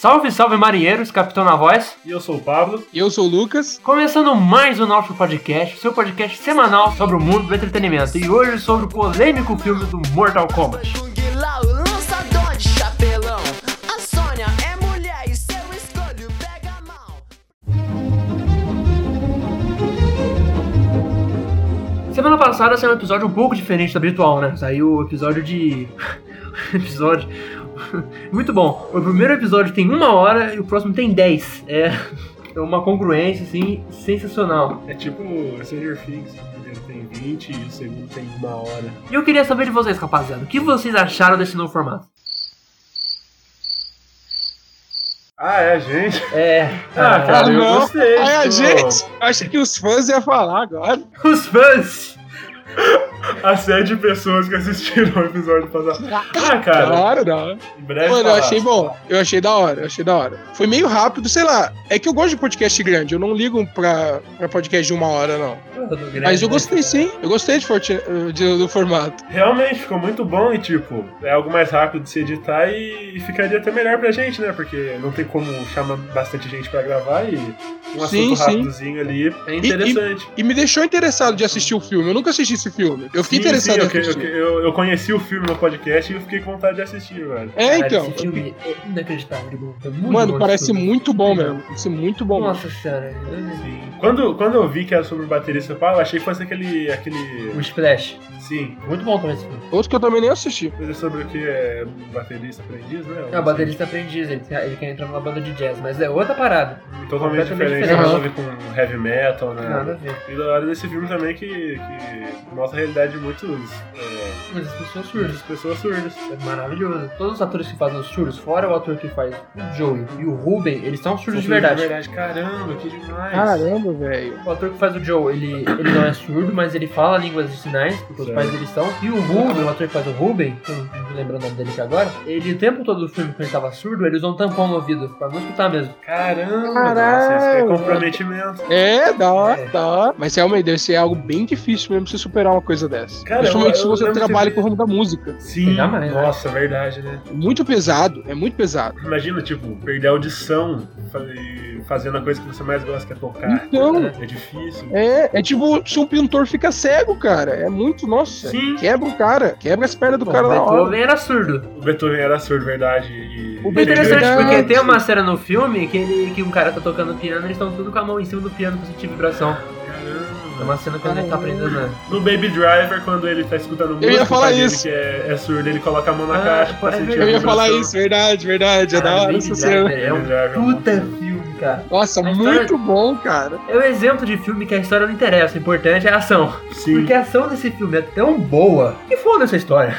Salve, salve marinheiros, capitão na voz. E eu sou o Pablo. E eu sou o Lucas. Começando mais o nosso podcast, seu podcast semanal sobre o mundo do entretenimento. E hoje sobre o polêmico filme do Mortal Kombat. É. Semana passada saiu um episódio um pouco diferente do habitual, né? Saiu o episódio de. episódio. Muito bom. O primeiro episódio tem uma hora e o próximo tem 10. É. É uma congruência, assim, sensacional. É tipo Stranger Things. O primeiro tem 20 e o segundo tem uma hora. E eu queria saber de vocês, rapaziada, o que vocês acharam desse novo formato? Ah, é, gente? É. Ah, cara, eu não. gostei. Ai, a tipo, gente, achei que os fãs iam falar agora. Os fãs! A série de pessoas que assistiram o episódio passado. Ah, cara. Da hora, da hora. Em breve Mano, eu achei bom. Eu achei da hora, eu achei da hora. Foi meio rápido, sei lá. É que eu gosto de podcast grande, eu não ligo pra, pra podcast de uma hora, não. Mas eu gostei sim, eu gostei de, de- do formato. Realmente ficou muito bom e, tipo, é algo mais rápido de se editar e, e ficaria até melhor pra gente, né? Porque não tem como chamar bastante gente pra gravar e um Sim, assunto sim. rapidozinho ali é interessante. E me deixou interessado de assistir o filme. Eu nunca assisti esse filme. Eu fiquei Sim, interessado sim, em assistir. eu, eu conheci o filme no podcast e eu fiquei com vontade de assistir, velho. É, então. Esse filme é inacreditável. É muito Mano, parece muito bom mesmo. Parece muito bom. mesmo. Nossa senhora. Sim. Quando, quando eu vi que era sobre o baterista pá, eu achei que fosse aquele. aquele. O Splash. Sim. Muito bom também esse filme. Outro que eu também nem assisti. Coisa sobre o que é baterista aprendiz, né? É, o baterista aprendiz, ele, ele quer entrar numa banda de jazz, mas é outra parada. Totalmente diferente, nada a ver com heavy metal, né? Nada a ver. E da hora desse filme também que, que mostra a realidade de muitos. É, Mas as pessoas surdas. muitas pessoas surdas. É maravilhoso. Todos os atores que fazem os surdos, fora o ator que faz o Joey e o Ruben, eles são surdos de verdade. Caramba, que demais. Caramba, velho. O ator que faz o Joe, ele, ele não é surdo, mas ele fala línguas de sinais, porque os pais dele são. E o Ruben, o ator que faz o Ruben, que eu não tô lembrando o nome dele aqui agora, ele o tempo todo do filme, quando ele tava surdo, ele usou um tampão no ouvido, pra não escutar mesmo. Caramba, Caralho. nossa, isso é comprometimento. É, hora, É. da hora. Mas realmente deve ser algo bem difícil mesmo você superar uma coisa dessa. Cara, Principalmente eu- se eu você lembro trabalha que- com o ramo da música. Sim, mais, né? nossa, verdade, né? Muito pesado, é muito pesado. Imagina, tipo, perder a audição fa- e fazendo a coisa que você mais gosta, que é tocar. Então, É difícil. é, é tipo se um pintor fica cego, cara. É muito, nossa. Sim. Quebra o cara, quebra as pernas do Bom, cara o na hora. Beethoven era surdo. O Beethoven era surdo, verdade. E, O É interessante Verdade. porque tem uma cena no filme que, ele, que um cara tá tocando piano e eles estão tudo com a mão em cima do piano pra sentir vibração. É uma cena quando ele tá aprendendo, né? No Baby Driver, quando ele tá escutando música, ia o falar isso. que é, é surdo, ele coloca a mão na Ah, caixa pra é sentir Eu ia falar isso, verdade, verdade. É da hora essa cena. É um é um puta filme. cara. Nossa, A história- muito bom, cara. É o exemplo de filme que a história não interessa, o importante é a ação. Sim. Porque a ação desse filme é tão boa que foda essa história.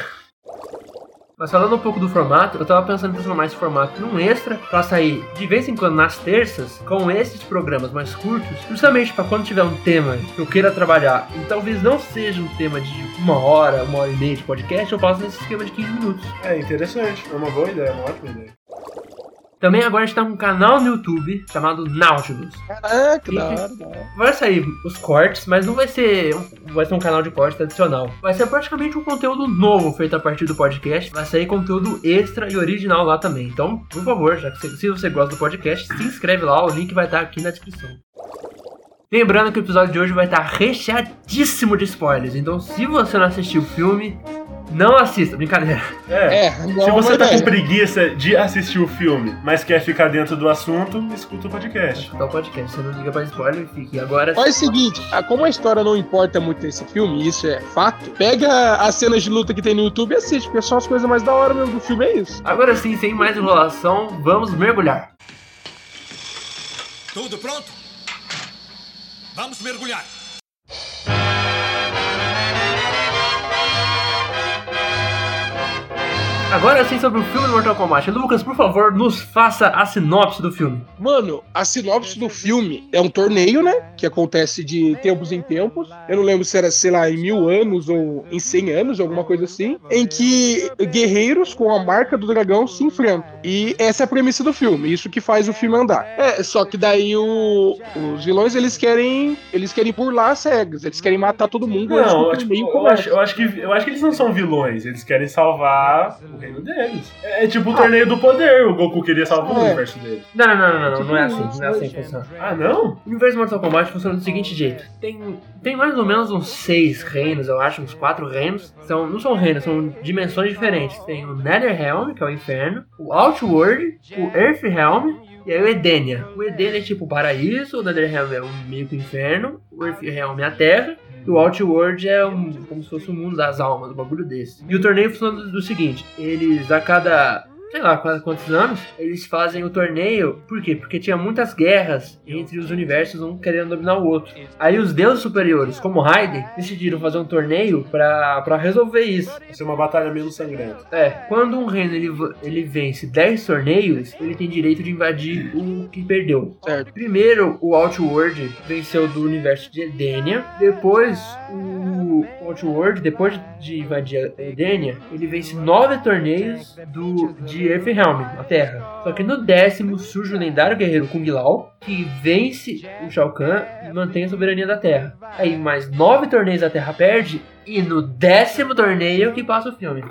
Mas falando um pouco do formato, eu tava pensando em transformar esse formato num extra pra sair de vez em quando nas terças com esses programas mais curtos, justamente pra quando tiver um tema que eu queira trabalhar e talvez não seja um tema de uma hora, uma hora e meia de podcast, eu faço nesse esquema de 15 minutos. É interessante, é uma boa ideia, uma ótima ideia. Também agora a gente tá com um canal no YouTube chamado Nautilus. Caraca, E- da hora, da hora. Vai sair os cortes, mas não vai ser um, vai ser um canal de corte tradicional. Vai ser praticamente um conteúdo novo feito a partir do podcast. Vai sair conteúdo extra e original lá também. Então, por favor, já que se você gosta do podcast, se inscreve lá, o link vai estar aqui na descrição. Lembrando que o episódio de hoje vai estar recheadíssimo de spoilers. Então, se você não assistiu o filme, não assista. Brincadeira. É. É, Se você tá com preguiça de assistir o filme, mas quer ficar dentro do assunto, escuta o podcast. Escutar o podcast. Você não liga pra spoiler, fique. E agora. Faz o seguinte, ah, como a história não importa muito nesse filme, isso é fato, pega as cenas de luta que tem no YouTube e assiste, porque são as coisas mais da hora mesmo do filme, é isso. Agora sim, sem mais enrolação, vamos mergulhar. Tudo pronto? Vamos mergulhar. Agora sim sobre o filme do Mortal Kombat. Lucas, por favor, nos faça a sinopse do filme. Mano, a sinopse do filme é um torneio, né? Que acontece de tempos em tempos. Eu não lembro se era, sei lá, em mil anos ou em cem anos, alguma coisa assim. Em que guerreiros com a marca do dragão se enfrentam. E essa é a premissa do filme. Isso que faz o filme andar. É, só que daí o- os vilões, eles querem. Eles querem burlar as regras. Eles querem matar todo mundo. Não, do eu, tipo, eu, acho, eu, acho que, eu acho que eles não são vilões, eles querem salvar o reino deles. É, é tipo o torneio do poder, o Goku queria salvar o É. universo dele. Não, não, não, não, não, não é assim, não é assim que funciona. Ah, não? O universo Mortal Kombat funciona do seguinte jeito: tem, tem mais ou menos uns seis reinos, eu acho, uns quatro reinos. São, não são reinos, são dimensões diferentes. Tem o Netherrealm, que é o inferno, o Outworld, o Earthrealm e aí o Edenia. O Edenia é tipo o paraíso, o Netherrealm é um meio que o inferno, o Earthrealm é a terra. O Outworld é um, como se fosse o mundo das almas, um bagulho desse. E o torneio funciona do seguinte: eles a cada sei lá quase quantos anos, eles fazem o torneio. Por quê? Porque tinha muitas guerras entre os universos, um querendo dominar o outro. Aí os deuses superiores, como Raiden, decidiram fazer um torneio pra, pra resolver isso. Vai ser uma batalha menos sangrenta. É, quando um reino ele, ele vence 10 torneios, ele tem direito de invadir o que perdeu. Certo. Primeiro, o Outworld venceu do universo de Edenia. Depois, o Outworld, depois de invadir a Edenia, ele vence nove torneios do, de Earthrealm, a Terra. Só que no décimo surge o lendário guerreiro Kung Lao, que vence o Shao Kahn e mantém a soberania da Terra. Aí mais nove torneios a Terra perde, e no décimo torneio que passa o filme.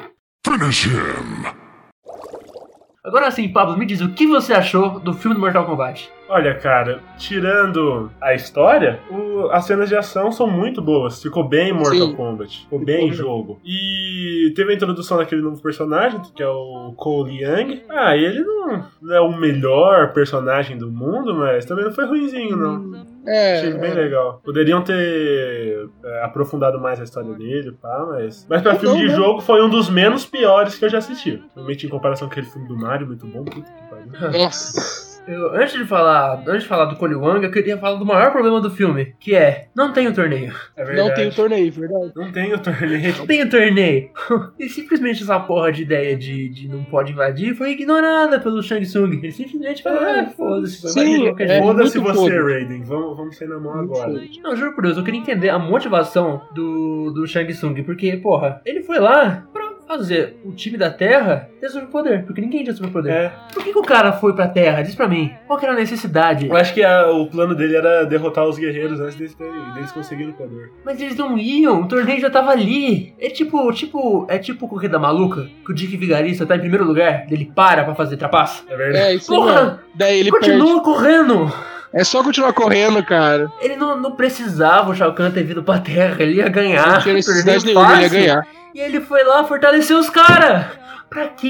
Agora sim, Pablo, me diz o que você achou do filme do Mortal Kombat? Olha, cara, tirando a história, o- as cenas de ação são muito boas. Ficou bem Mortal Sim. Kombat. Ficou bem jogo. E teve a introdução daquele novo personagem, que é o Cole Young. Ah, e ele não, não é o melhor personagem do mundo, mas também não foi ruimzinho, não. É, Achei bem é. legal. Poderiam ter é, aprofundado mais a história dele, pá, mas. Mas pra Não, filme de não. jogo foi um dos menos piores que eu já assisti. Realmente em comparação com aquele filme do Mario, muito bom. Puta que pariu. Nossa. Eu- antes de falar, antes de falar do Cole Wang, eu queria falar do maior problema do filme, que é não tem o torneio. É verdade. Não tem o torneio, verdade. Não tem o torneio. Não tem o torneio. e simplesmente essa porra de ideia de, de não pode invadir foi ignorada pelo Shang Tsung. Ele simplesmente falou, ah, foda-se, vai Sim, invadir de qualquer é. Foda-se muito você, foda. Raiden. Vamos, vamos sair na mão agora. Não, juro por Deus, eu queria entender a motivação do, do Shang Tsung, porque, porra, ele foi lá pra fazer o time da Terra ter superpoder, porque ninguém tinha superpoder. É. Por que, que o cara foi pra Terra? Diz pra mim. Qual que era a necessidade? Eu acho que a- o plano dele era derrotar os guerreiros antes deles, deles conseguirem o poder. Mas eles não iam, o torneio já tava ali. É tipo, tipo, é tipo corrida maluca, que o Dick Vigarista tá em primeiro lugar, ele para pra fazer trapaça. É verdade. É, isso mesmo. Porra, Daí ele perde. continua correndo. É só continuar correndo, cara. Ele não, não precisava o Shao Kahn ter vindo pra terra, ele ia ganhar. Não tinha necessidade nenhuma, ele ia ganhar. E ele foi lá fortalecer os caras. Pra quê?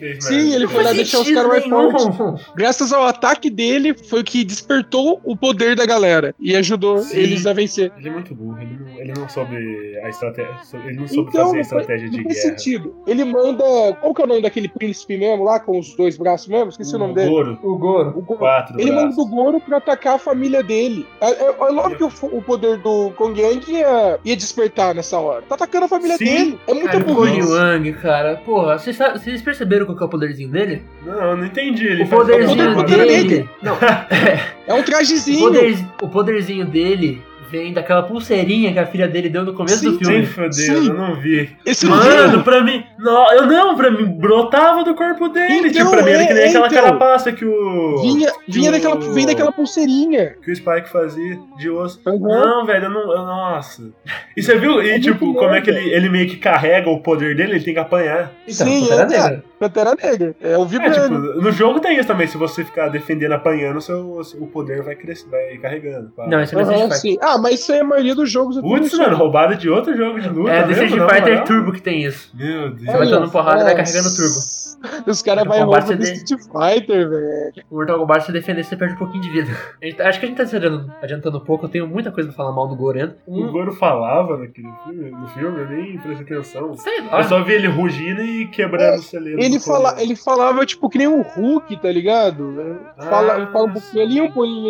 Ele Sim, ele foi lá deixar os caras mais fortes. Graças ao ataque dele, foi o que despertou o poder da galera e ajudou Sim. eles a vencer. Ele é muito burro, ele não, ele não soube a estratégia. Ele não soube Então, fazer a estratégia de não faz guerra. sentido. Ele manda. Qual que é o nome daquele príncipe mesmo lá, com os dois braços mesmo? Esqueci o nome dele. Goro, O Goro. O Goro. quatro Ele manda braços. do Goro pra atacar a família dele. É, é, é lógico que o, o poder do Kong Yang ia, ia despertar nessa hora. Tá atacando a família Sim. É muita Cara, o Cole burrice. Wang, cara, porra, vocês, perceberam qual que é o poderzinho dele? Não, eu não entendi. Ele o poderzinho o poder dele. dele. Não, É um o, trajezinho. poder- o poderzinho dele vem daquela pulseirinha que a filha dele deu no começo Sim, do filme. Sim, fodeu, Sim. eu não vi. Esse Mano, viu? pra mim. Não, eu não, pra mim brotava do corpo dele. Então, tipo, pra mim era que nem é, aquela então. carapaça que o. Vinha, vinha o- daquela, vem daquela pulseirinha. Que o Spike fazia de osso. Uhum. Não, velho, eu não. eu- nossa. E você viu? E É tipo, como é que ele, ele meio que carrega o poder dele, ele tem que apanhar. Então, Sim, é, Negra. Pantera Negra. É o É, tipo, no jogo tem isso também. Se você ficar defendendo, apanhando, seu, seu- o poder vai crescendo, vai carregando. pá. Não, esse não é Aham, Street. Ah, mas isso aí é a maioria dos jogos. é Putz, isso. mano, roubada de outro jogo de luta. É, do mesmo, Street Fighter? Turbo que tem isso. Meu Deus. Você vai dando porrada e vai É. carregando turbo. Os caras vão roubar do CD. Street Fighter, velho. O Mortal Kombat, se você defender, você perde um pouquinho de vida. Gente- acho que a gente tá se adiantando, adiantando um pouco, eu tenho muita coisa pra falar mal do Goren. O Goro falava naquele filme, no filme, eu nem prestei atenção. sei lá. Eu só vi ele rugindo e quebrando o celeiro. Ele, fala, ele falava, tipo, que nem um Hulk, tá ligado? Fala, Ah, fala um pouquinho ali, um pouquinho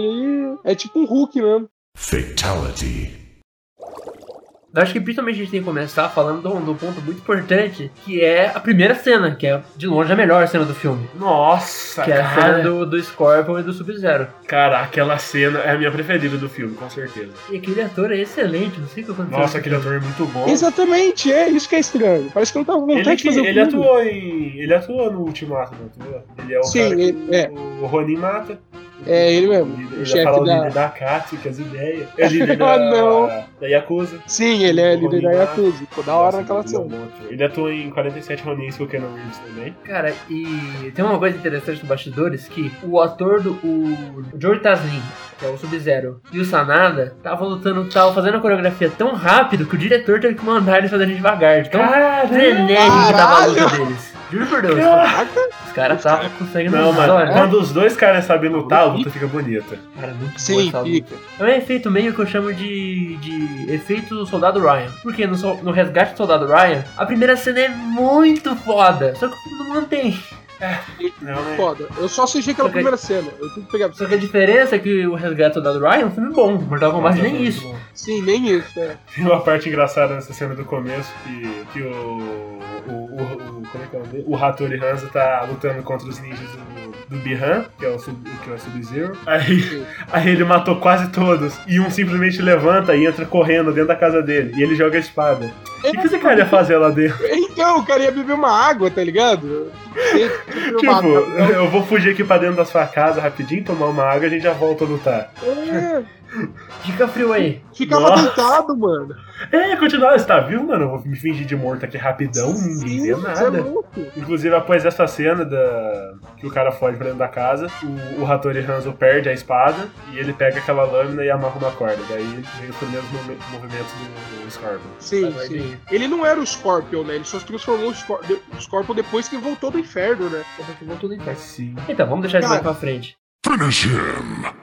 ali. É tipo um Hulk mesmo. Fatality. Eu acho que principalmente a gente tem que começar falando de um, de um ponto muito importante, que é a primeira cena, que é de longe a melhor cena do filme. Nossa, Que é a cara. cena do, do Scorpion e do Sub-Zero. Cara, aquela cena é a minha preferida do filme, com certeza. E aquele ator é excelente, não sei o que aconteceu. Nossa, aquele ator é muito bom. Exatamente, é isso que é estranho. Parece que não tava com vontade Ele, de que, fazer o ele filme. atuou em. Ele atuou no Ultimato, não atuou? Ele é o Sim, cara que ele- é. o Ronin mata. É ele mesmo. Ele O ia chefe falar o da. líder da Akatsuki, as ideias. É líder da, Ah, não. da Yakuza. Sim, ele é líder da Ronin Yakuza. Ficou da hora naquela ele é cena. um. Ele atua em 47 Ronins com o Keanu Reeves também. Cara, e tem uma coisa interessante dos bastidores que o ator do o Joey Taslim, que é o Sub-Zero, e o Sanada estavam lutando, estavam fazendo a coreografia tão rápido que o diretor teve que mandar eles fazerem devagar. de Tão frenético que tava a luta deles. Juro por Deus. Os caras estavam conseguindo Não, mano, olha, quando os dois caras sabem lutar, a luta fica bonita. Cara, muito boa Sim, essa luta. fica. É um efeito meio que eu chamo de, de efeito Soldado Ryan. Porque no, no Resgate do Soldado Ryan, a primeira cena é muito foda. Só que não mantém. Não, né? foda. Eu só assisti aquela Ok. primeira cena. Eu tenho que pegar. Só que a diferença é que o Resgate do Soldado Ryan é um filme bom. Mortal Kombat nem muito isso. bom. Sim, nem isso, é. Tem uma parte engraçada nessa cena do começo que, que o. O, o, o, como é que é o nome? O Hattori Hanzo tá lutando contra os ninjas do, do Bihan, que é o, que é o Sub-Zero. Aí, aí ele matou quase todos. E um simplesmente levanta e entra correndo dentro da casa dele. E ele joga a espada. O que, que esse cara ia fazer lá dentro? Então, o cara ia beber uma água, tá ligado? Tipo, eu vou fugir aqui pra dentro da sua casa rapidinho, tomar uma água e a gente já volta a lutar. É, Fica frio aí. ficava Nossa. deitado, mano. É, continuar, você tá vivo, mano? Eu vou me fingir de morto aqui rapidão, ninguém vê Sim, você é nada. louco. Inclusive, após essa cena da... que o cara foge pra dentro da casa, o, o Hattori Hanzo perde a espada e ele pega aquela lâmina e amarra uma corda. Daí vem os primeiros movi- movimentos do, do Scorpion. Sim, sim. vir. Ele não era o Scorpion, né? Ele só se transformou o Scorpion depois que voltou do inferno, né? Voltou do inferno. Sim. Então, vamos deixar isso mais pra frente. Finish him.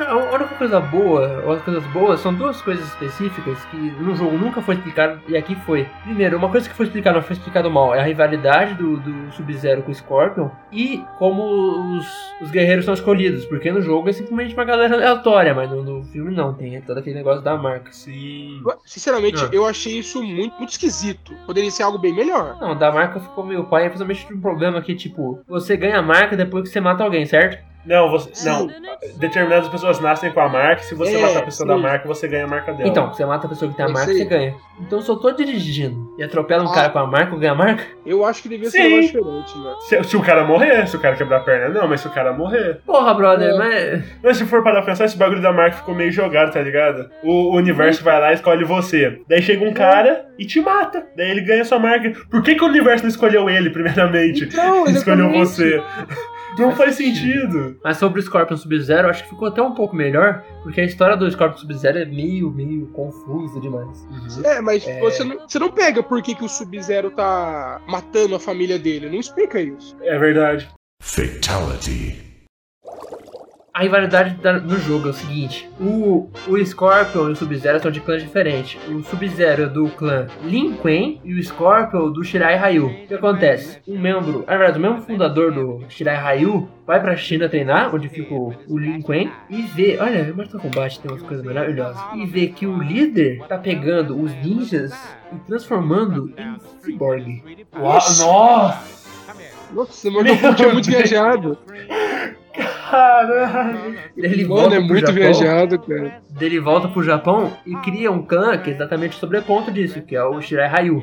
A única coisa boa, ou as coisas boas, são duas coisas específicas que no jogo nunca foi explicado e aqui foi. Primeiro, uma coisa que foi explicada, não foi explicado mal, é a rivalidade do, do Sub-Zero com o Scorpion e como os, os guerreiros são escolhidos, porque no jogo é simplesmente uma galera aleatória, mas no, no filme não, tem todo aquele negócio da marca. Sim. Sinceramente, Ah. eu achei isso muito, muito esquisito. Poderia ser algo bem melhor. Não, da marca ficou meio pai, principalmente de um problema que, tipo, você ganha a marca depois que você mata alguém, certo? Não, você, não. Determinadas pessoas nascem com a marca. Se você É, matar a pessoa sim. da marca, você ganha a marca dela. Então, você mata a pessoa que tem a É marca, você ganha. Então, se eu tô dirigindo e atropela um Ah. cara com a marca, eu ganho a marca? Eu acho que devia ser Sim. um negócio diferente, né? Se, se o cara morrer, se o cara quebrar a perna, não, mas se o cara morrer. Porra, brother, É. mas. Mas se for parar pra pensar, esse bagulho da marca ficou meio jogado, tá ligado? O, o universo vai lá e escolhe você. Daí chega um cara e te mata. Daí ele ganha sua marca. Por que, que o universo não escolheu ele, primeiramente? Então, Escolheu exatamente. você. Não faz sentido. Mas sobre o Scorpion Sub-Zero, acho que ficou até um pouco melhor, porque a história do Scorpion Sub-Zero é meio, meio confusa demais. É, mas Você, não, você não pega por que, que o Sub-Zero tá matando a família dele. Não explica isso. É verdade. Fatality. A rivalidade da- no jogo é o seguinte: o, o Scorpion e o Sub-Zero são de clãs diferentes. O Sub-Zero é do clã Lin Kuei e o Scorpion do Shirai Ryu. O que acontece? Um membro, na verdade, o mesmo fundador do Shirai Ryu vai pra China treinar, onde fica o, o Lin Kuei, e vê, olha, o Mortal Kombat tem umas coisas maravilhosas, e vê que o líder tá pegando os ninjas e transformando em cyborg. Uau, nossa! Nossa, meu ponto é muito viajado. Caralho! Ele Mano, volta é pro muito Japão, viajado, cara. Daí ele volta pro Japão e cria um clã que é exatamente o sobreponto disso, que é o Shirai Ryu.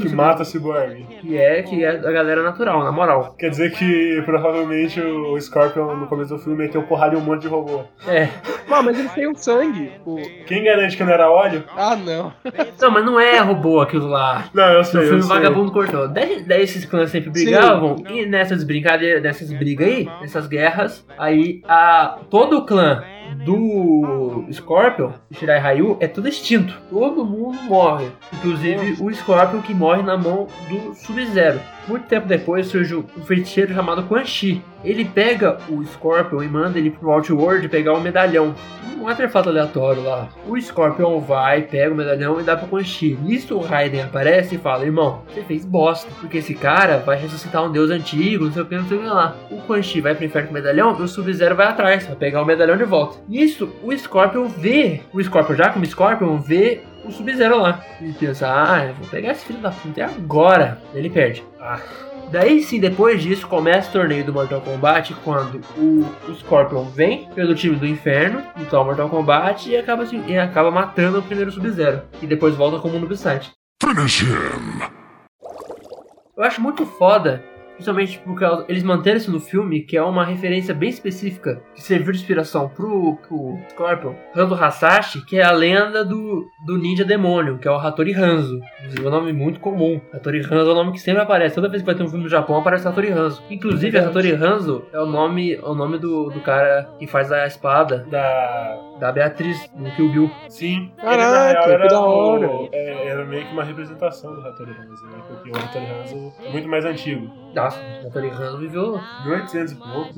Que mata o Cyborg. Que é, que é a galera natural, na moral. Quer dizer que provavelmente o Scorpion no começo do filme meteu porrada em um monte de robô. É. Mano, mas ele tem um sangue. Pô. Quem garante que não era óleo? Ah, não. Não, mas não é robô aquilo lá. Não, eu sei, filme eu sei. Vagabundo cortou. Daí, daí esses clãs sempre brigavam, e nessas brincadeiras, nessas brigas aí, nessas guerras, aí a, todo o clã do Scorpion, Shirai Ryu, é tudo extinto. Todo mundo morre. Inclusive o Scorpion que morre na mão do Sub-Zero. Muito tempo depois surge um feiticeiro chamado Quan Chi. Ele pega o Scorpion e manda ele pro Outworld pegar um medalhão. Um artefato aleatório lá. O Scorpion vai, pega o medalhão e dá pro Quan Chi. Nisso o Raiden aparece e fala: Irmão, você fez bosta. Porque esse cara vai ressuscitar um deus antigo, não sei o que, não sei o que lá. O Quan Chi vai pro inferno com o medalhão e o Sub-Zero vai atrás, vai pegar o medalhão de volta. Nisso, o Scorpion vê. O Scorpion, já como Scorpion, vê o Sub-Zero lá. E pensa: Ah, eu vou pegar esse filho da puta agora. Ele perde. Ah. Daí sim, depois disso, começa o torneio do Mortal Kombat quando o, o Scorpion vem pelo time do inferno, então Mortal Kombat, e acaba, assim, e acaba matando o primeiro Sub-Zero. E depois volta como Noobside. Finish him. Eu acho muito foda Principalmente porque eles manteram isso no filme, que é uma referência bem específica, que serviu de inspiração pro, pro Scorpion, Hanzo Hasashi, que é a lenda do, do ninja demônio, que é o Hattori Hanzo. Inclusive, é um nome muito comum. Hattori Hanzo é um nome que sempre aparece. Toda vez que vai ter um filme no Japão, aparece Hattori Hanzo. Inclusive, a Hattori Hanzo é o nome, é o nome do, do cara que faz a espada Da. Da Beatriz, no Kill Bill. Sim. Caraca, ele, na real, que era, da o- hora. é, era meio que uma representação do Hattori Hanzo, né? Porque o Hattori Hanzo é muito mais antigo. Nossa, Hattori Hanzo viveu 1800 e pouco.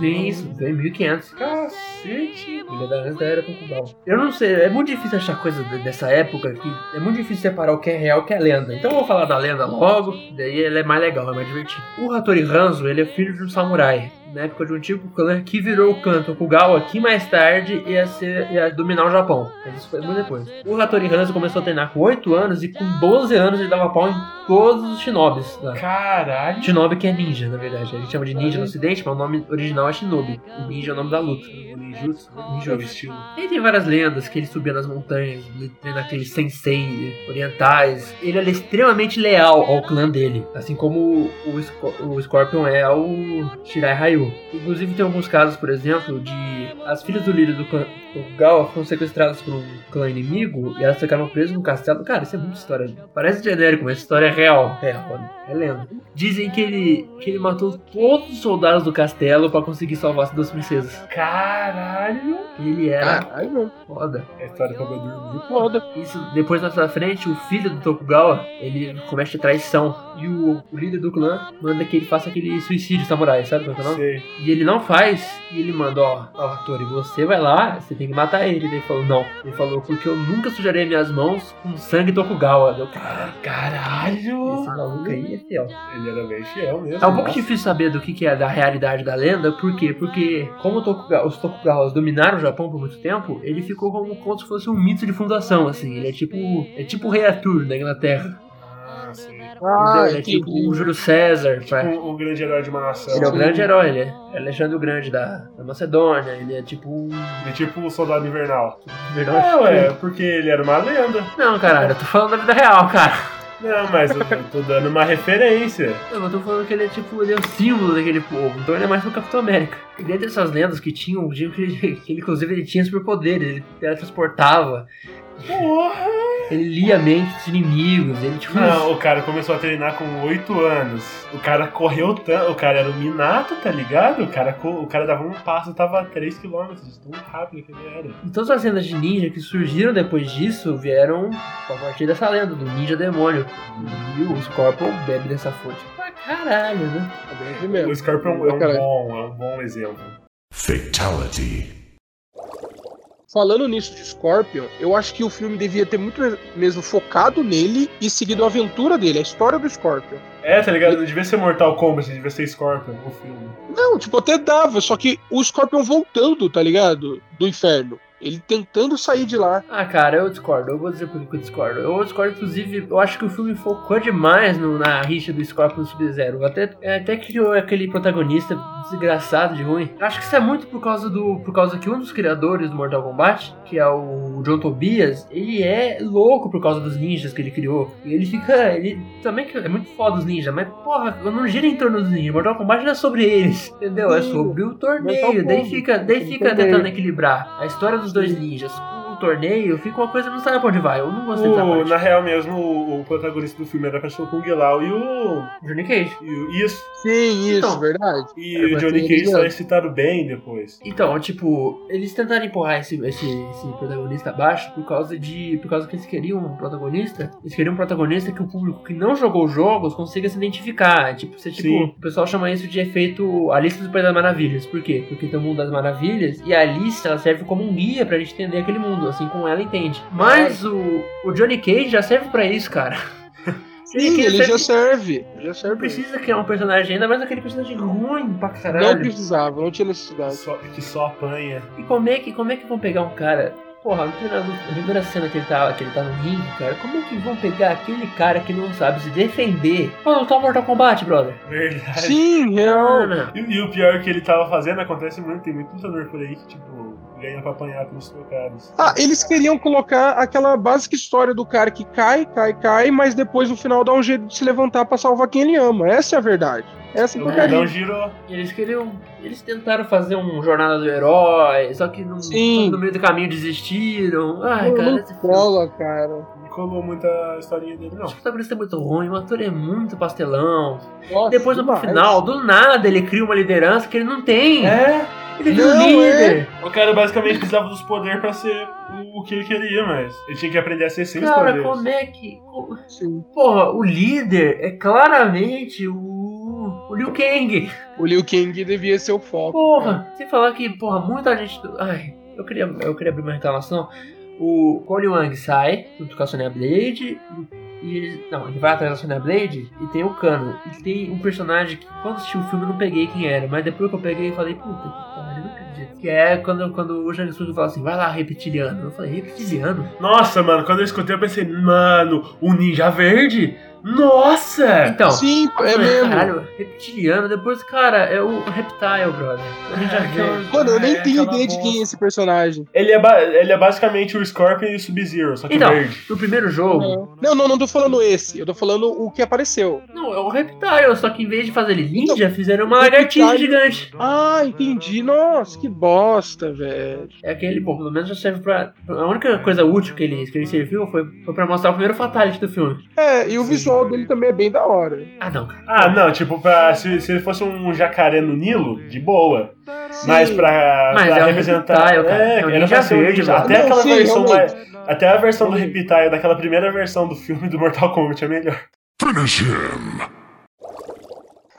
nem isso, viveu em 1500. Cacete. Ele é da antes da era Tokugawa. Eu não sei, é muito difícil achar coisa de- dessa época que é muito difícil separar o que é real e o que é lenda. Então eu vou falar da lenda logo, daí ele é mais legal, é mais divertido. O Hattori Hanzo, ele é filho de um samurai. Na época de um antigo clã que virou o clã Tokugawa, que mais tarde ia, ser, ia dominar o Japão. Mas isso foi muito depois. O Hattori Hanzo começou a treinar com 8 anos e com 12 anos ele dava pau em todos os shinobis. Caralho. Shinobi que é ninja, na verdade. A gente chama de ninja no ocidente, mas o nome original é Shinobi. O ninja é o nome da luta. O ninjutsu. Ninjutsu. É o estilo. Ele tem várias lendas que ele subia nas montanhas, ele treina aqueles sensei orientais. Ele era extremamente leal ao clã dele, assim como o, Sco- o Scorpion é ao Shirai Inclusive tem alguns casos, por exemplo, de as filhas do líder do clã Tokugawa foram sequestradas por um clã inimigo e elas ficaram presas no castelo. Cara, isso é muita história. Parece genérico, mas história é real. Real, é lenda. Dizem que ele, que ele matou todos os soldados do castelo pra conseguir salvar as duas princesas. Caralho. Ele era Caralho, foda. É história pra dormir. foda. Isso, depois mais pra frente, o filho do Tokugawa, ele comete a traição. E o, o líder do clã manda que ele faça aquele suicídio samurai, sabe qual é o nome? Sei. E ele não faz, e ele manda, ó, ó, Hattori, você vai lá, você tem que matar ele. Ele falou, não. Ele falou, porque eu nunca sujarei minhas mãos com sangue Tokugawa. Cara, Caralho. esse maluco aí é fiel. Ele era bem fiel mesmo. É um pouco difícil saber do que, que é da realidade da lenda, por quê? Porque como o Tokuga- os Tokugawas dominaram o Japão por muito tempo, ele ficou como, como se fosse um mito de fundação, assim. Ele é tipo, é tipo o rei Arthur da Inglaterra. Ah, ele é tipo o Júlio César. pra- O, o grande herói de uma nação. Ele é o grande herói, ele é Alexandre o Grande da, da Macedônia, ele é tipo um. Ele é tipo o soldado invernal. Verdade? É, ué, porque ele era uma lenda. Não, caralho, eu tô falando da vida real, cara. Não, mas eu tô dando uma referência. Não, eu tô falando que ele é tipo, ele é o símbolo daquele povo, então ele é mais pro Capitão América. E dentro dessas lendas que tinham, que ele, que ele, inclusive ele tinha superpoderes, ele teletransportava, Porra! ele lia a mente dos inimigos, ele tipo. Não, o cara começou a treinar com 8 anos. O cara correu tanto. O cara era o Minato, tá ligado? O cara, o cara dava um passo e tava a 3km, de tão rápido que ele era. E todas as lendas de ninja que surgiram depois disso vieram a partir dessa lenda, do ninja demônio. E o Scorpion bebe dessa fonte. Pra caralho, né? É bem mesmo. O Scorpion é um Caralho. bom, é um bom exemplo. Fatality. Falando nisso de Scorpion, eu acho que o filme devia ter muito mesmo focado nele e seguido a aventura dele, a história do Scorpion. É, tá ligado? Devia ser Mortal Kombat, devia ser Scorpion, o filme. Não, tipo, até dava, só que o Scorpion voltando, tá ligado? Do inferno. Ele tentando sair de lá. Ah, cara, eu discordo. Eu vou dizer por que eu discordo. Eu discordo, inclusive, eu acho que o filme focou demais no- na rixa do Scorpion Sub-Zero. Até, até criou aquele protagonista desgraçado de ruim. Eu acho que isso é muito por causa do. Por causa que um dos criadores do Mortal Kombat, que é o John Tobias, ele é louco por causa dos ninjas que ele criou. E ele fica. Ele também é muito foda os ninjas, mas porra, não gira em torno dos ninjas. Mortal Kombat não é sobre eles. Entendeu? É sobre o Mortal torneio. Daí fica, daí fica tentando equilibrar a história dos dois ninjas torneio, fica uma coisa que não sabe pra onde vai. Eu não gostei dessa O- parte. na real mesmo, o, o protagonista do filme era pra ser o Kung Lao e o. Johnny Cage. E o isso. Sim, isso, Então. verdade. E É, o mas Johnny Cage só ele- é citado bem depois. Então, tipo, eles tentaram empurrar esse, esse, esse protagonista abaixo por causa de. Por causa que eles queriam um protagonista. Eles queriam um protagonista que o público que não jogou jogos consiga se identificar. Tipo, você, tipo, Sim. o pessoal chama isso de efeito Alice no País das Maravilhas. Por quê? Porque tem o mundo das maravilhas e a Alice ela serve como um guia pra gente entender aquele mundo, assim como ela entende. Mas o, o Johnny Cage já serve pra isso, cara. Sim, que ele serve- já serve. Já Não serve. precisa criar um personagem ainda, mas aquele personagem ruim pra Não caralho. precisava, não tinha necessidade. Só- que só apanha. E como é que, como é que vão pegar um cara. Porra, na primeira, primeira cena que ele, tá, que ele tá no ringue, cara, como é que vão pegar aquele cara que não sabe se defender pra lutar Mortal Kombat, brother? Verdade. Sim, real. Mano, E, e o pior é que ele tava fazendo acontece muito, tem muito lutador por aí que, tipo, ganha pra apanhar pelos trocados. Ah, eles queriam colocar aquela básica história do cara que cai, cai, cai, mas depois no final dá um jeito de se levantar pra salvar quem ele ama. Essa é a verdade. Essa porcaria. mundão girou. Eles queriam. Eles tentaram fazer um Jornada do Herói, só que no, no meio do caminho desistiram. Ai, Não, cara, não cola, cara. Não colou muita historinha dele, não. O protagonista é muito ruim, o ator é muito pastelão. Nossa, Depois, no demais. final, do nada, ele cria uma liderança que ele não tem. É, Ele Não, um líder. o cara basicamente precisava dos poderes pra ser o, que ele queria, mas ele tinha que aprender a ser sem os Cara, poderes. como é que. Sim. Porra, o líder é claramente o. O Liu Kang. O Liu Kang devia ser o foco. Porra, sem falar que, porra, muita gente. Ai, eu queria, eu queria abrir uma reclamação. O Kwon Wang sai junto com a Sonya Blade. E ele, não, ele vai atrás da Sonya Blade e tem o Kano. E tem um personagem que quando assisti o filme eu não peguei quem era, mas depois que eu peguei eu falei, puta que pariu, não acredito. Que é quando, quando o Shang Tsung fala assim, vai lá, reptiliano. Eu falei, reptiliano? Nossa, mano, quando eu escutei eu pensei, mano, o Ninja Verde? Nossa! Então, Sim, é falei, mesmo. Caralho, reptiliano. Depois, cara, é o Reptile, brother. É, Mano, eu nem É, tenho ideia de quem é esse personagem. Ele é, ele é basicamente o Scorpion e o Sub-Zero, só que Então, verde. no primeiro jogo, Não, não, não tô falando esse. Eu tô falando o que apareceu. Não, é o Reptile, só que em vez de fazer ele ninja, Então, fizeram uma lagartixa gigante. Ah, entendi. Nossa, que bosta, velho. É aquele, bom, pelo menos já serve pra. A única coisa útil que ele, que ele serviu foi, foi pra mostrar o primeiro Fatality do filme. É, e o visual dele também é bem da hora. Ah, não, cara. Ah, não, tipo, pra, se, se ele fosse um jacaré no Nilo, de boa. Sim. Mas pra, Mas pra é o representar. Reptile, cara. É o era pra ser um Verde, ninja. mano. Até Não, aquela sim, versão mais. Até a versão do Reptile, daquela primeira versão do filme do Mortal Kombat é melhor. Finish him.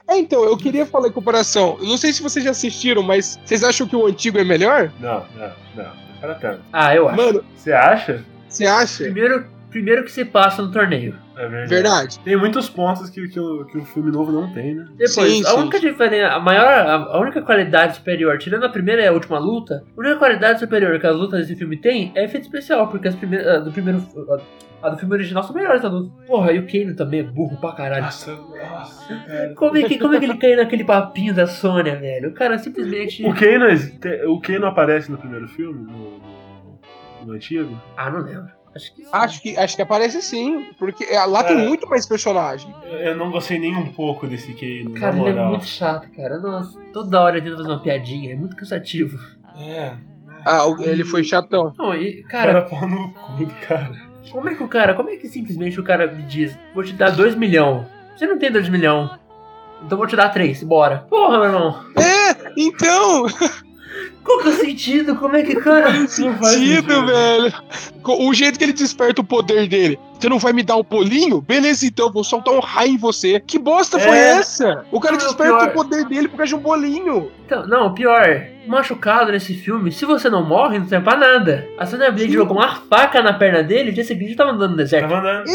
É, então, eu queria falar em comparação. Eu não sei se vocês já assistiram, mas vocês acham que o antigo é melhor? Não, não, não. Não para tanto. Ah, eu acho. Mano, Você acha? você acha? Primeiro, primeiro que se passa no torneio. É verdade. Verdade. Tem muitos pontos que, que, o, que o filme novo não tem, né? Depois, Sim, a sim. única diferença, a maior, a, única qualidade superior, tirando a primeira e a última luta, a única qualidade superior que as lutas desse filme tem é efeito especial, porque as primeiras, a do primeiro, a, a do filme original são melhores a luta. Porra, e o Kano também é burro pra caralho. Nossa, nossa, cara. Como é, que, como é que ele caiu naquele papinho da Sônia, velho? O cara simplesmente. O Kano, te- o Kano aparece no primeiro filme? No, no antigo? Ah, não lembro. Acho que sim. Acho que, acho que aparece sim, porque é, lá É. tem muito mais personagem. Eu, não gostei nem um pouco desse Kano, Cara, na ele é muito chato, cara. Nossa, toda hora ele tenta fazer uma piadinha, é muito cansativo. É. Ah, o- ele foi chatão. Não, e, Cara, cara, pau no cu, cara. como é que o cara, como é que simplesmente o cara me diz, vou te dar 2 milhões? Você não tem 2 milhões. Então vou te dar 3, bora. Porra, meu irmão. É, então, Qual que é o sentido? Como é que, cara. Não faz sentido, velho. O jeito que ele desperta o poder dele. Você não vai me dar um bolinho? Beleza, então, eu vou soltar um raio em você. Que bosta foi É. essa? O cara Não, desperta o poder dele por causa de um bolinho. Então, não, pior, machucado nesse filme, se você não morre, não serve pra nada. A Sonya Blade jogou uma faca na perna dele e dia seguinte tava andando no deserto. Tava andando.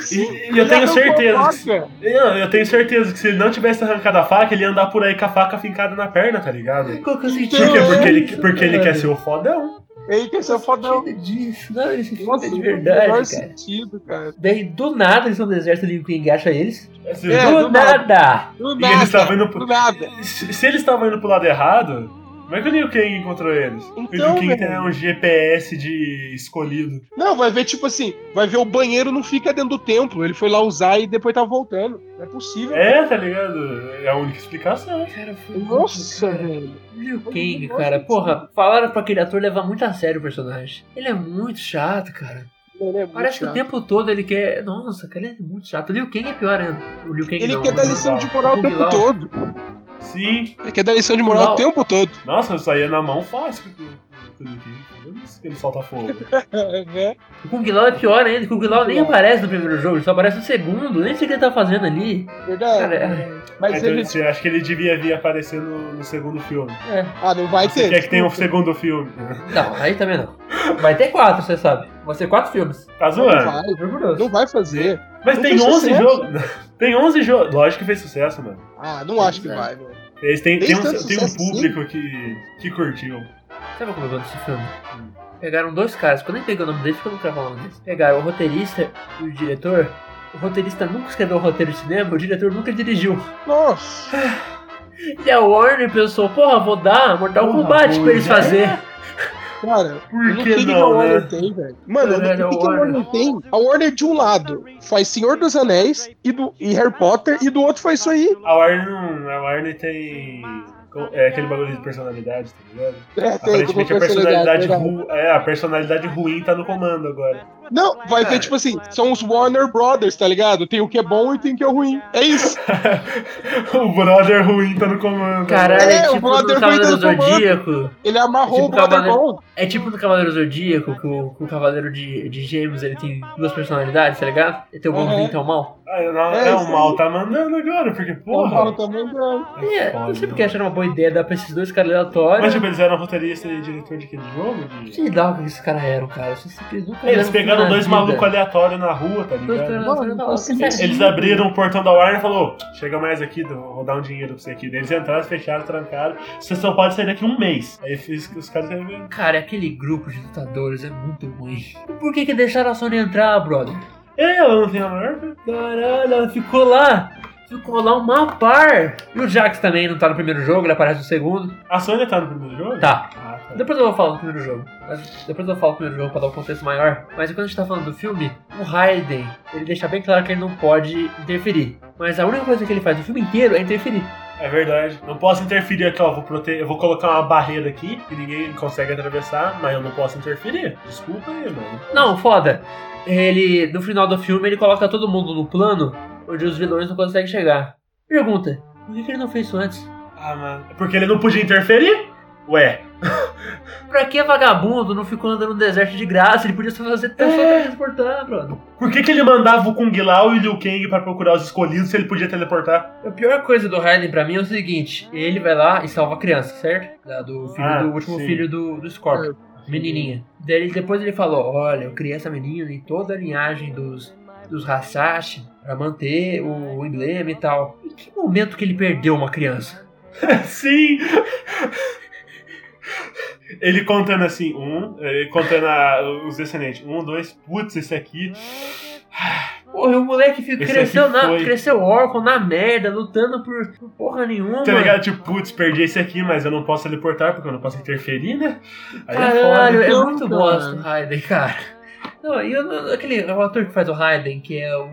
Sim, E, e eu tenho certeza. Que, eu, eu tenho certeza que se ele não tivesse arrancado a faca, ele ia andar por aí com a faca fincada na perna, tá ligado? Qual que é o sentido? Por quê? Então, Porque ele, porque ele cara? quer ser o fodão. Ele quer ser fodão. disso? Não, esse filme Nossa, é de não faz verdade, menor cara. sentido, cara. Daí, do nada, eles estão no deserto ali, o King acha eles. Assim, É, do, do nada. nada! Do E eles nada. estavam indo pro- Do nada. Se, se eles estavam indo pro lado errado, como é que o Liu Kang encontrou eles? o Então, Liu Kang tem um GPS de escolhido. Não, vai ver, tipo assim, vai ver o banheiro não fica dentro do templo. Ele foi lá usar e depois tá voltando. Não é possível. É, tá ligado? É a única explicação. Cara, foi Nossa, cara. velho. Liu Kang, cara, porra, falaram pra aquele ator levar muito a sério o personagem. Ele é muito chato, cara. É Parece que o tempo todo ele quer. Nossa, cara, ele é muito chato. O Liu Kang é pior ainda. O Liu Kang Ele não, quer dar o- lição de moral o o tempo todo. Sim. Ele quer dar lição de moral Não. o tempo todo. Nossa, eu saía na mão fácil com o que ele solta fogo. É. O Kung Lao é pior ainda. O Kung Lao nem aparece no primeiro jogo, ele só aparece no segundo. Nem sei o que ele tá fazendo ali. Verdade. Cara, é- Mas Então, ele. você acha que ele devia vir aparecer no, no segundo filme? é. Ah, não vai Você ter. quer que tenha um segundo filme? Não, aí também não. Vai ter quatro, você sabe. Vai ser quatro filmes. Tá Não zoando. vai. Por Deus. Não vai fazer. Mas Não tem fez 11 sucesso. jogos. Tem 11 jogos. Lógico que fez sucesso, mano. Ah, não acho que vai, velho. Eles têm, tem, um, tem um público que, que curtiu. Sabe como eu gosto desse filme? Pegaram dois caras, quando eu nem peguei o nome deles, porque eu não quero falar o nome deles. Pegaram o roteirista e o diretor. O roteirista nunca escreveu um roteiro de cinema, o diretor nunca dirigiu. Nossa. E a Warner pensou, porra, vou dar Mortal Porra, Kombat pra eles boa fazer. Cara, Por não que sei o que a não, Warner né? tem, velho. Mano, o que, a que a Warner. Tem? A Warner, de um lado, faz Senhor dos Anéis e, do, e Harry Potter, e do outro faz isso aí. A Warner não. A Warner tem. É aquele bagulho de personalidade, tá ligado? É, tem, Aparentemente a personalidade ruim. É, a personalidade ruim tá no comando agora. Não, vai ter tipo assim, são os Warner Brothers, tá ligado? Tem o que é bom e tem o que é ruim. É isso. o brother ruim tá no comando. Caralho, É, é, o tipo brother no Cavaleiro foi dando comando. Zodíaco. Ele amarrou Tipo o brother Cavaleiro- bom. É tipo no Cavaleiro Zodíaco, que o, que o Cavaleiro de, de Gêmeos ele tem duas personalidades, tá ligado? Ele tem o Uhum. e tem o mal. Ah, não, É, é, o mal tá mandando agora, porque, Porra, porra. tá mandando. É, foda, não sei porque acharam uma boa ideia dar pra esses dois caras aleatórios. Mas tipo, eles eram roteirista e diretor de aquele jogo? De... Lá o que esses caras eram, cara. Eu só sei que eles nunca Eles pegaram na dois malucos aleatórios na rua, tá ligado? Mano, Eles abriram o portão da Warner e falou: chega mais aqui, vou dar um dinheiro pra você aqui. Daí Eles entraram, fecharam, trancaram. Você só pode sair daqui um mês. Aí fiz, os caras querem Cara, aquele grupo de lutadores é muito ruim. Por que que deixaram a Sony entrar, brother? É, ela não tem a maior. Caralho, ela ficou lá. Ficou lá uma par. E o Jax também não tá no primeiro jogo, ele aparece no segundo. A Sony tá no primeiro jogo? Tá. Depois eu vou falar do primeiro jogo. Mas depois eu falo do primeiro jogo pra dar um contexto maior. Mas quando a gente tá falando do filme, o Raiden, ele deixa bem claro que ele não pode interferir. Mas a única coisa que ele faz no filme inteiro é interferir. É verdade. Não posso interferir aqui, ó. Vou prote... Eu vou colocar uma barreira aqui que ninguém consegue atravessar, mas eu não posso interferir. Desculpa aí, mano. Não, foda. Ele, no final do filme, ele coloca todo mundo no plano onde os vilões não conseguem chegar. Pergunta, por que, que ele não fez isso antes? Ah, mano. Porque ele não podia interferir? Ué. Pra que vagabundo não ficou andando no deserto de graça? Ele podia só fazer só transportar, brother. Por que, que ele mandava o Kung Lao e o Liu Kang pra procurar os escolhidos se ele podia teleportar? A pior coisa do Raiden pra mim é o seguinte: ele vai lá e salva a criança, certo? Da- do filho Ah, do último sim. filho do, do Scorpion, menininha. Daí depois ele falou: Olha, eu criei essa menina em toda a linhagem dos, dos Hasashi pra manter o, o emblema e tal. Em que momento que ele perdeu uma criança? Sim! Ele contando assim, um, ele contando a- os descendentes. Um, dois, putz, esse aqui. Porra, o moleque fica- Esse cresceu, na, foi. cresceu órfão na merda, lutando por, por porra nenhuma. Tá ligado? Tipo, putz, perdi esse aqui, mas eu não posso teleportar porque eu não posso interferir, né? Aí é Caralho, foda. é Então, muito cara. bosta o Raiden, cara. Não, e o- aquele o ator que faz o Raiden, que é o.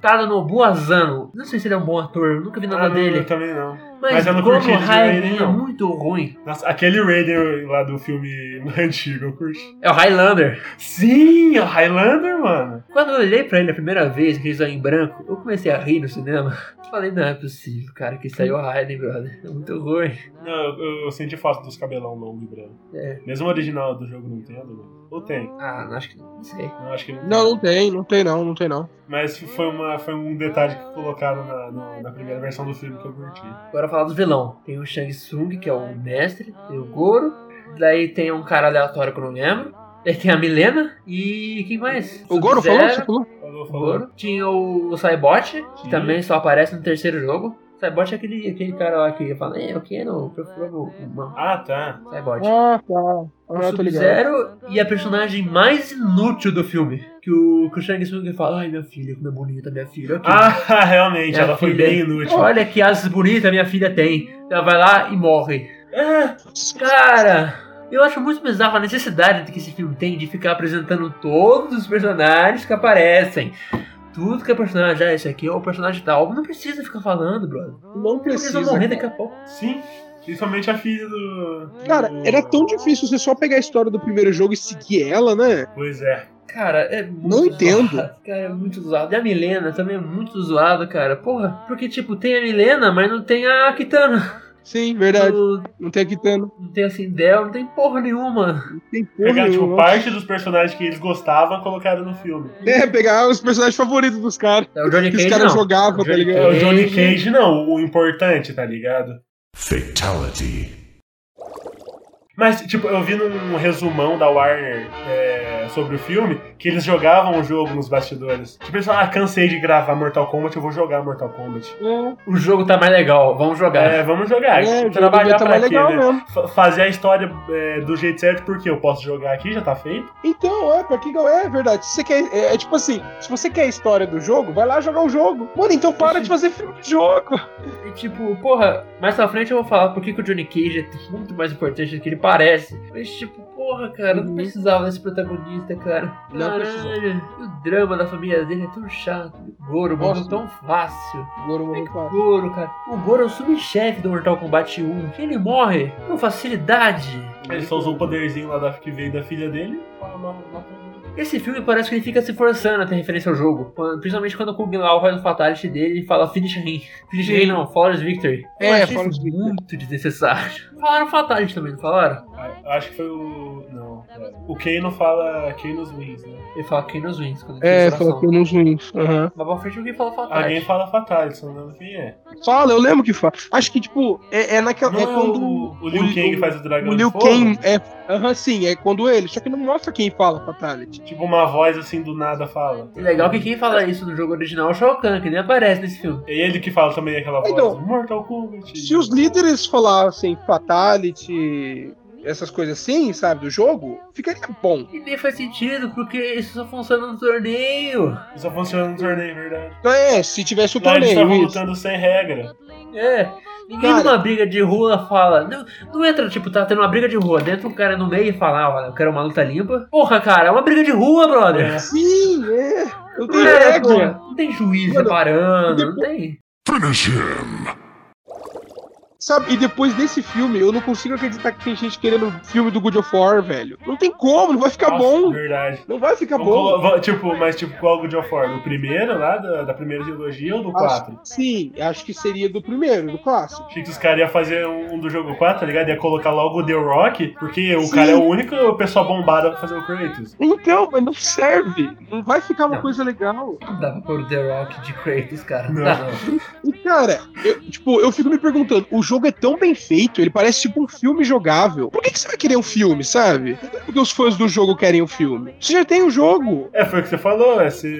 Tada no Buazano. Não sei se ele é um bom ator, nunca vi nada Ah, não, dele. eu também não. Mas, mas eu não como curti Raiden Raiden, é não. muito ruim. Nossa, aquele Raiden lá do filme antigo, eu curti. É o Highlander. Sim, é o Highlander, mano. Quando eu olhei pra ele a primeira vez, que ele em branco, eu comecei a rir no cinema. Falei, não é possível, cara, que saiu o Raiden, brother. É muito ruim. Não, eu, eu senti falta dos cabelão longo e branco. É. Mesmo o original do jogo Nintendo, né? Ou tem? Ah, não, acho que não sei. Não, acho que não. Não, não tem, não tem não, não tem não. Mas foi, uma, foi um detalhe que colocaram na, no- na primeira versão do filme que eu curti. Agora falar do vilão. Tem o Shang Tsung, que é o mestre, tem o Goro, daí tem um cara aleatório que eu não lembro. Daí tem a Milena e quem mais? O Goro falou? Você falou? Falou, o falou. Goro. Tinha o, o Saibot, que Sim. também só aparece no terceiro jogo. Saibot é aquele, aquele cara lá que fala, "É, eu quero, procuro uma Ah, tá. Saibot. Ah, tá. O Ah, ligado. Sub-Zero e a personagem mais inútil do filme. Que o, que o Shang Tsung fala, ai minha filha, como é bonita minha filha. aqui." Ah, realmente, Minha ela foi filha. bem inútil. Olha que asas bonitas minha filha tem. Ela vai lá e morre. Ah, Cara, eu acho muito bizarro a necessidade que esse filme tem de ficar apresentando todos os personagens que aparecem. Tudo que é personagem, ah, esse aqui é o personagem tal. Não precisa ficar falando, brother. Não Eles precisa. vão morrer cara. daqui a pouco. sim. Principalmente a filha do. Cara, era tão difícil você só pegar a história do primeiro jogo e seguir ela, né? Pois é. Cara, é muito Não entendo. zoado. Cara, é muito zoado. E a Milena também é muito zoado, cara. Porra, porque, tipo, tem a Milena, mas não tem a Kitana. Sim, verdade. Não, Não tem a Kitano. não tem a Sindel, não tem porra nenhuma. Não tem porra Pegar, tipo, nenhuma. parte dos personagens que eles gostavam colocaram no filme. É, pegar os personagens favoritos dos caras. É o Johnny Que os Cage, caras não. jogavam, O tá Johnny ligado? É o Johnny Cage. Cage, não, o importante, tá ligado? Fatality. Mas, tipo, eu vi num resumão da Warner é, sobre o filme que eles jogavam o jogo nos bastidores. Tipo, eles falaram, ah, cansei de gravar Mortal Kombat, eu vou jogar Mortal Kombat. O jogo tá mais legal, vamos jogar. É, vamos jogar. É, o jogo Trabalhar tá pra quê, legal né? mesmo. Fazer a história é, do jeito certo, porque eu posso jogar aqui, já tá feito. Então, é, pra que é verdade. Se você quer, é, é tipo assim, se você quer a história do jogo, vai lá jogar o jogo. Mano, então para de fazer filme de jogo. E tipo, porra, mais pra frente eu vou falar por que que o Johnny Cage é muito mais importante do que ele aparece. Mas, tipo, porra, cara, não Uhum. precisava desse protagonista, cara. Não. E o drama da família dele é tão chato. O Goro morreu tão fácil. Agora eu Como é vou que falar. o Goro, cara. O Goro é o subchefe do Mortal Kombat 1. Que ele morre com facilidade. Ele só usou o poderzinho lá da, que veio da filha dele. pá, ma- matou ele. Esse filme parece que ele fica se forçando a ter referência ao jogo. Quando- Principalmente quando o Kung Lao faz o fatality dele e fala Finish him. Finish him não, Flawless Victory. Eu É, achei Flawless isso muito desnecessário. Falaram fatality também, não falaram? Ah, Acho que foi o. Não. é. O Kano fala Kanos Wins, né? Ele fala Kano's Wins quando ele É, tem falou coração. que nos ruins. Aham. Mas pra frente alguém fala fatality. Alguém fala Fatality, não lembro quem é. Fala, eu lembro que fala. Acho que, tipo, é, é naquela. Não é é quando. o, o Liu Kang faz o dragão O Liu? Kang é. Aham, sim, é quando ele. Só que não mostra quem fala Fatality. Tipo, uma voz assim do nada fala. E legal que quem fala isso no jogo original é o Shao Kahn, que nem aparece nesse filme. É ele que fala também aquela voz. Então, Mortal Kombat. Se os líderes falassem Fatality, essas coisas assim, sabe, do jogo, ficaria bom. E nem faz sentido, porque isso só funciona no torneio. Só funciona no torneio, verdade. Então é, se tivesse o Lá eles torneio. estavam isso. lutando sem regra. É. Ninguém Cara- numa briga de rua fala. Não, não entra, tipo, tá tendo uma briga de rua. Dentro um cara no meio e fala, ah, olha, eu quero uma luta limpa. Porra, cara, é uma briga de rua, brother. É. Sim, é. Não tem É, regra. não tem juiz Mano, separando, não tem. Finish him. Sabe, e depois desse filme, eu não consigo acreditar que tem gente querendo filme do God of War, velho. Não tem como, não vai ficar Nossa, bom. Verdade. Não vai ficar Vamos bom. va- Tipo, mas tipo, qual God of War? Do primeiro lá, da, da primeira trilogia ou do 4? Acho, sim, acho que seria do primeiro, do clássico. Achei que os caras iam fazer um, um do jogo 4, tá ligado? Ia colocar logo o The Rock, porque o Sim. cara é o único pessoa bombada pra fazer o Kratos. Então, mas não serve. Não vai ficar uma Não. coisa legal. Não dá pra pôr o The Rock de Kratos, cara. Não Não. cara, eu, tipo, eu fico me perguntando, o jogo é tão bem feito, ele parece tipo um filme jogável. Por que, que você vai querer um filme, sabe? Não é Porque os fãs do jogo querem o filme. Você já tem o jogo. É, foi o que você falou, é, se,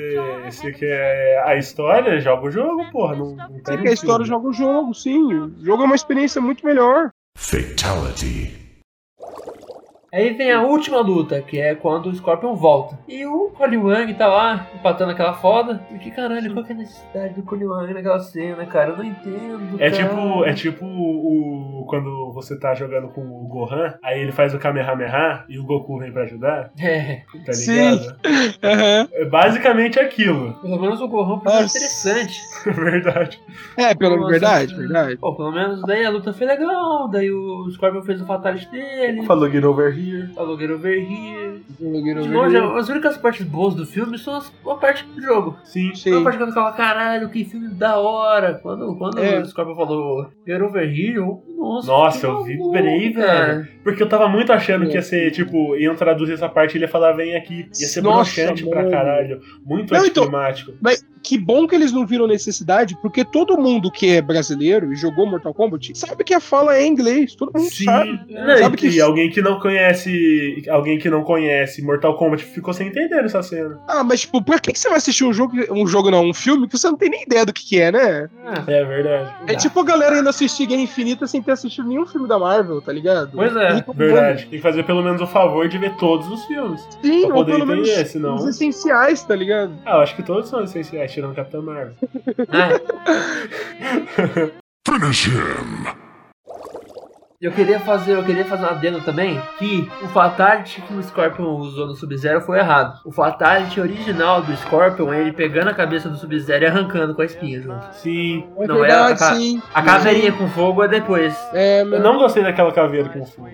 se quer a história, joga o jogo, porra. Não, não Você quer um a história, filme. joga o jogo, sim. O jogo é uma experiência muito melhor. Fatality. Aí vem a última luta, que é quando o Scorpion volta. E o Connie Wang tá lá, empatando aquela foda. E que caralho, qual que é a necessidade do Connie Wang naquela cena, cara? Eu não entendo. É cara. tipo, é tipo o. Quando você tá jogando com o Gohan, aí ele faz o Kamehameha e o Goku vem pra ajudar, É, tá Sim. ligado? Aham. É basicamente aquilo. pelo menos o Gohan foi Nossa. interessante. É verdade. É, pela Nossa, verdade, verdade. Pô, pelo menos daí a luta foi legal. Daí o Scorpion fez o fatality dele. Falou Get Over Here. Falou Get Over Here. De longe, as únicas partes boas do filme são as, a parte do jogo. Sim. Sim. A parte que eu ficava, caralho, que filme da hora. Quando, quando É. o Scorpion falou Get Over Here, eu, nossa, Nossa, eu vibrei, cara. Porque eu tava muito achando que ia ser, tipo, iam traduzir essa parte e ele ia falar, vem aqui. Ia ser Nossa, broxante pra caralho. Muito Não, então- anticlimático. Mas que bom que eles não viram necessidade, porque todo mundo que é brasileiro e jogou Mortal Kombat sabe que a fala é em inglês. Todo mundo Sim. sabe. Não, Sabe e, que- e alguém que não conhece. Alguém que não conhece Mortal Kombat ficou sem entender essa cena. Ah, mas tipo, por que, que você vai assistir um jogo, um jogo não, um filme que você não tem nem ideia do que, que é, né? Ah, É verdade. É tipo a galera indo assistir Guerra Infinita sem ter assistido nenhum filme da Marvel, tá ligado? Pois é, E- Verdade. Tem que fazer pelo menos o favor de ver todos os filmes. Sim, Pra ou pelo menos entender, senão- os essenciais, tá ligado? Ah, eu acho que todos são essenciais, tirando Capitão Marvel. ah, Finish him. Eu queria fazer, eu queria fazer uma adendo também que o fatality que o Scorpion usou no Sub-Zero foi errado. O fatality original do Scorpion é ele pegando a cabeça do Sub-Zero e arrancando com a espinha junto. Sim. É Não, é a ca- sim. A caveirinha com fogo é depois. É, Eu não gostei daquela caveira com fogo.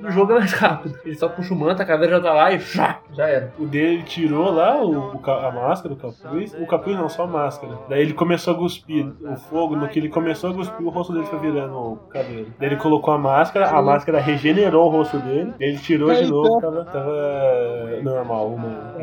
No jogo é mais rápido. Ele só puxa o manto, a caveira já tá lá e já, já era. O dele tirou lá o, o a máscara, o capuz. O capuz não, só a máscara. Daí ele começou a cuspir o fogo. No que ele começou a cuspir, o rosto dele foi virando o cabelo. Daí ele colocou a máscara, a máscara regenerou o rosto dele. Ele tirou de novo, tava, tava normal, humano.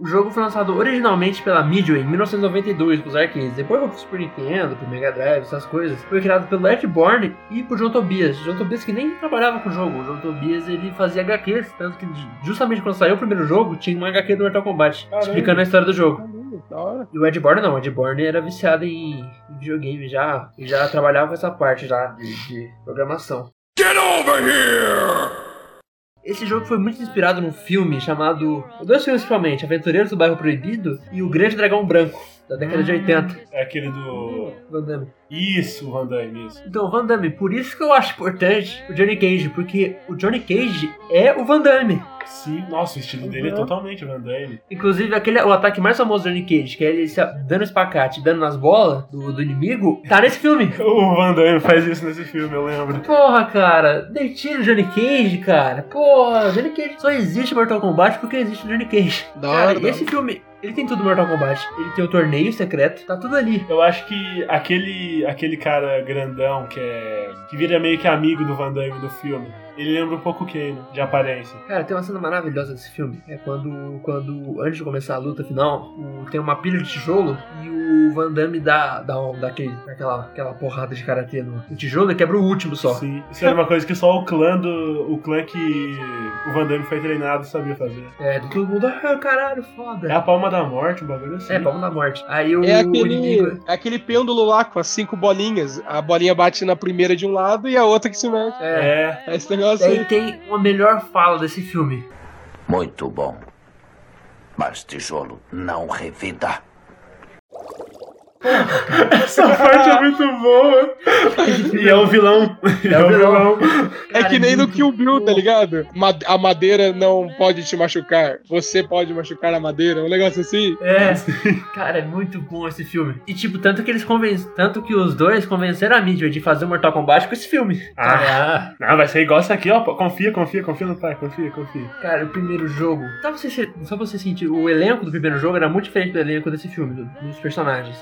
O jogo foi lançado originalmente pela Midway em 1992 para os arcades. Depois foi pro Super Nintendo, pro Mega Drive, essas coisas. Foi criado pelo Edborn e por John Tobias. John Tobias que nem trabalhava com o jogo. O John Tobias ele fazia HQs, tanto que justamente quando saiu o primeiro jogo tinha uma HQ do Mortal Kombat Caramba. explicando a história do jogo. Caramba, da hora. E o Edborn não, o Edborn era viciado em, em videogame já e já trabalhava com essa parte já de, de programação. Get over here. Esse jogo foi muito inspirado num filme chamado. Dois filmes principalmente, Aventureiros do Bairro Proibido e O Grande Dragão Branco. Da década de 80. É aquele do. Van Damme. Isso, Van Damme, isso. Então, Van Damme, por isso que eu acho importante o Johnny Cage, porque o Johnny Cage é o Van Damme. Sim, nossa, o estilo dele é Uhum. totalmente Van Damme. Inclusive, aquele, o ataque mais famoso do Johnny Cage, que é ele se dando espacate, dando nas bolas do, do inimigo, tá nesse filme. O Van Damme faz isso nesse filme, eu lembro. Porra, cara, detira o Johnny Cage, cara. Porra, Johnny Cage só existe Mortal Kombat porque existe o Johnny Cage. Da Cara, hora, esse filme, ele tem tudo Mortal Kombat. Ele tem o torneio secreto, tá tudo ali. Eu acho que aquele, aquele cara grandão que é. que vira meio que amigo do Van Damme no filme. Ele lembra um pouco o Kane, de aparência. Cara, tem uma cena maravilhosa desse filme. É quando, quando antes de começar a luta final, o- tem uma pilha de tijolo e o Van Damme dá, dá, um, dá aquele, aquela, aquela porrada de karatê no, no tijolo e quebra o último só. Sim. Isso era uma coisa que só o clã do. o clã que o Van Damme foi treinado sabia fazer. É, todo mundo, ah, caralho, foda. É a palma da morte, um bagulho assim. É, palma da morte. Aí o, É o aquele, inimigo. é aquele pêndulo lá com as cinco bolinhas. A bolinha bate na primeira de um lado e a outra que se mexe. É. É. É esse negócio aí. tem uma melhor fala desse filme. Muito bom. Mas tijolo não revida. Essa parte é muito boa. e é o vilão. É o vilão. É Cara, que nem no muito Kill Bill, tá ligado? A madeira não pode te machucar. Você pode machucar a madeira. Um negócio assim. É, cara, é muito bom esse filme. E tipo, tanto que eles conven... tanto que os dois convenceram a mídia de fazer o Mortal Kombat com esse filme. Ah. Cara, Não, vai ser igual isso aqui, ó. Confia, confia, confia no pai, confia, confia. cara, o primeiro jogo. Só você, se- só você sentir, o elenco do primeiro jogo era muito diferente do elenco desse filme, do- dos personagens.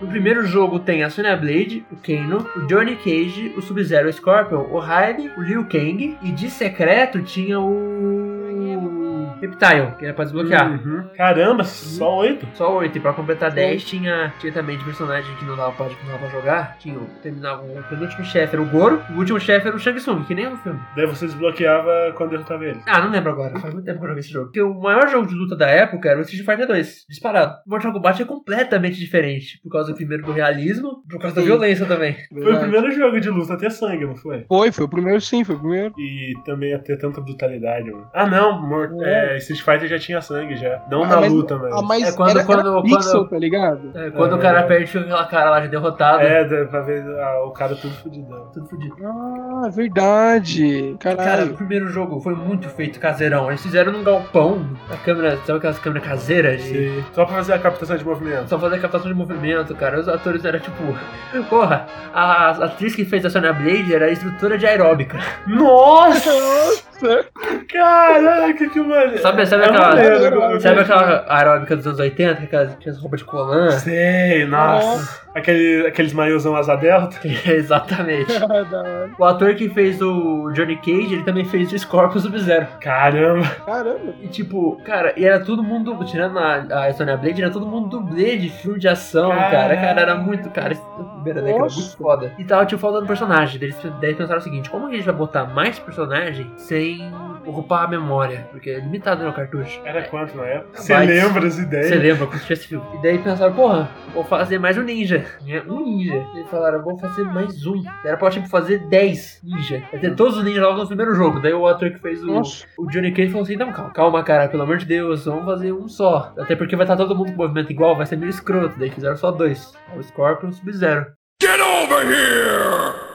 No primeiro jogo tem a Sonya Blade, o Kano, o Johnny Cage, o Sub-Zero Scorpion, o Raiden, o Liu Kang e de secreto tinha o Reptile, que era pra desbloquear. Uhum. Caramba, só oito? Só 8, e pra completar 10 tinha, tinha também de personagem que não dava pra, não dava pra jogar. Tinha, o- terminava o penúltimo chefe era o Goro, o último chefe era o Shang Tsung, que nem no filme. Daí você desbloqueava quando derrotava ele. Ah, não lembro agora, faz muito tempo que eu joguei esse jogo. Porque o maior jogo de luta da época era o Street Fighter 2, disparado. Mortal Kombat é completamente diferente, por causa primeiro do realismo, por causa da Sim. violência também. Foi o primeiro jogo de luta a ter sangue, não foi? Foi, foi o primeiro sim, foi o primeiro. E também a ter tanta brutalidade, mano. Ah, não, Mor- É. é, Street Fighter já tinha sangue já. Não Ah, na mas- luta, mas. Ah, mas É quando- era, era quando- pixel, quando- tá ligado? É, quando É. o cara perde fica aquela cara lá de derrotado. É, pra ver ah, o cara tudo fudidão. Tudo fudido. Ah, verdade. Cara, Caralho. o primeiro jogo foi muito feito caseirão. Eles fizeram num galpão, a câmera, sabe aquelas câmeras caseiras? De... Sim. Só pra fazer a captação de movimento. Só fazer captação de movimento, cara. Os atores eram tipo. Porra, a atriz que fez a Sonya Blade era instrutora de aeróbica. Nossa! Nossa. Caraca, que maneiro. Sabe, sabe É aquela. maneiro. Sabe aquela aeróbica dos anos 80? Aquelas, aquelas roupas de colã? Sei, nossa. Aquele, aqueles maiôzão asa delta. Exatamente. Hora. O ator que fez o Johnny Cage, ele também fez o Scorpion Sub-Zero. Caramba. Caramba. E tipo, cara, e era todo mundo, tirando a, a Sonya Blade, era todo mundo dublê de filme de ação, Caralho. cara. Cara, era muito, cara, né, Nossa. muito foda. E tava, tipo, faltando personagem. Daí eles, daí eles pensaram o seguinte, como que a gente vai botar mais personagem sem ocupar a memória? Porque é limitado no cartucho. Era quanto na época? Você lembra as ideias? Você lembra quando tinha esse filme? E daí pensaram, porra, vou fazer mais um ninja. Um ninja. E falaram, vou fazer mais um. Era pra, tipo, fazer 10 ninja. Vai ter todos os ninjas logo no primeiro jogo. Daí o ator que fez o, Nossa. o Johnny Cage falou assim, não, calma, calma, cara, pelo amor de Deus, vamos fazer um só. Até porque vai estar todo mundo com movimento igual, vai ser meio escroto. Daí fizeram só dois. O Scorpion e o Sub-Zero. Get over here!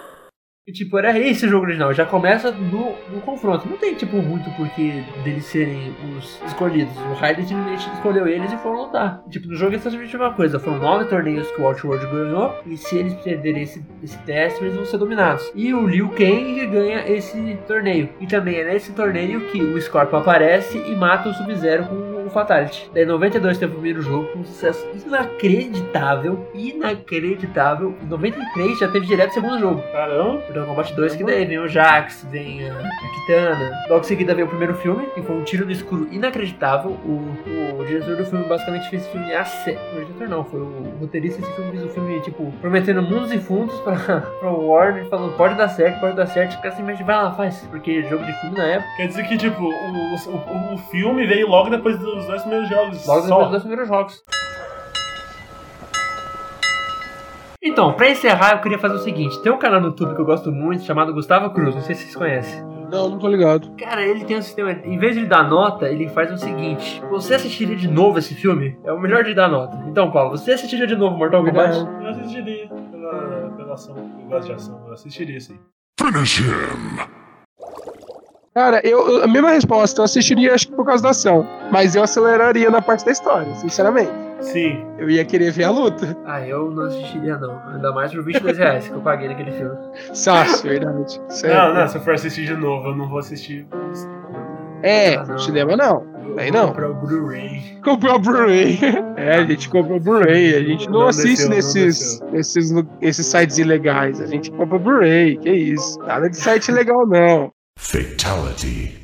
E tipo, era esse o jogo original. Já começa no, no confronto. Não tem, tipo, muito porquê deles serem os escolhidos. O Raiden simplesmente escolheu eles e foram lutar. Tipo, no jogo é simplesmente uma coisa. Foram nove torneios que o Outworld ganhou. E se eles perderem esse, esse teste, eles vão ser dominados. E o Liu Kang ganha esse torneio. E também é nesse torneio que o Scorpion aparece e mata o Sub-Zero com Fatality. Daí em 92 teve o primeiro jogo com um sucesso inacreditável. Inacreditável. Em 93 já teve direto o segundo jogo. Caramba. Mortal Kombat 2, que daí vem o Jax, vem a, a Kitana. Logo em seguida veio o primeiro filme, que foi um tiro no escuro inacreditável. O, o diretor do filme basicamente fez esse filme a sério. O diretor não, foi o roteirista desse filme, fez o filme, tipo, prometendo mundos e fundos pra, pra Warner, falando pode dar certo, pode dar certo. Fica assim, mas vai lá, faz. Porque jogo de filme na época, Quer dizer que, tipo, o, o, o filme veio logo depois dos dois primeiros jogos. logo Só. depois dos primeiros jogos. Então, pra encerrar, eu queria fazer o seguinte: tem um canal no YouTube que eu gosto muito chamado Gustavo Cruz, não sei se vocês conhecem. Não, não tô ligado. Cara, ele tem um sistema. Em vez de ele dar nota, ele faz o seguinte: Você assistiria de novo esse filme? É o melhor de dar nota. Então, Paulo, você assistiria de novo Mortal Kombat? Eu assistiria pela, pela ação. Eu gosto de ação. Eu assistiria sim. Finish him. Cara, eu, a mesma resposta, eu assistiria acho que por causa da ação. Mas eu aceleraria na parte da história, sinceramente. Sim. Eu ia querer ver a luta. Ah, eu não assistiria, não. Ainda mais por 22 reais que eu paguei naquele filme. Sácio, verdade. Sério. Não, não, se eu for assistir de novo, eu não vou assistir. É, Ah, não. cinema não. Eu Aí não. comprar o Blu-ray. Comprou o Blu-ray. É, a gente comprou o Blu-ray. A gente não, Não assiste desceu, não nesses, nesses, nesses sites ilegais. A gente compra o Blu-ray. Que isso. Nada de site ilegal, não. Fatality.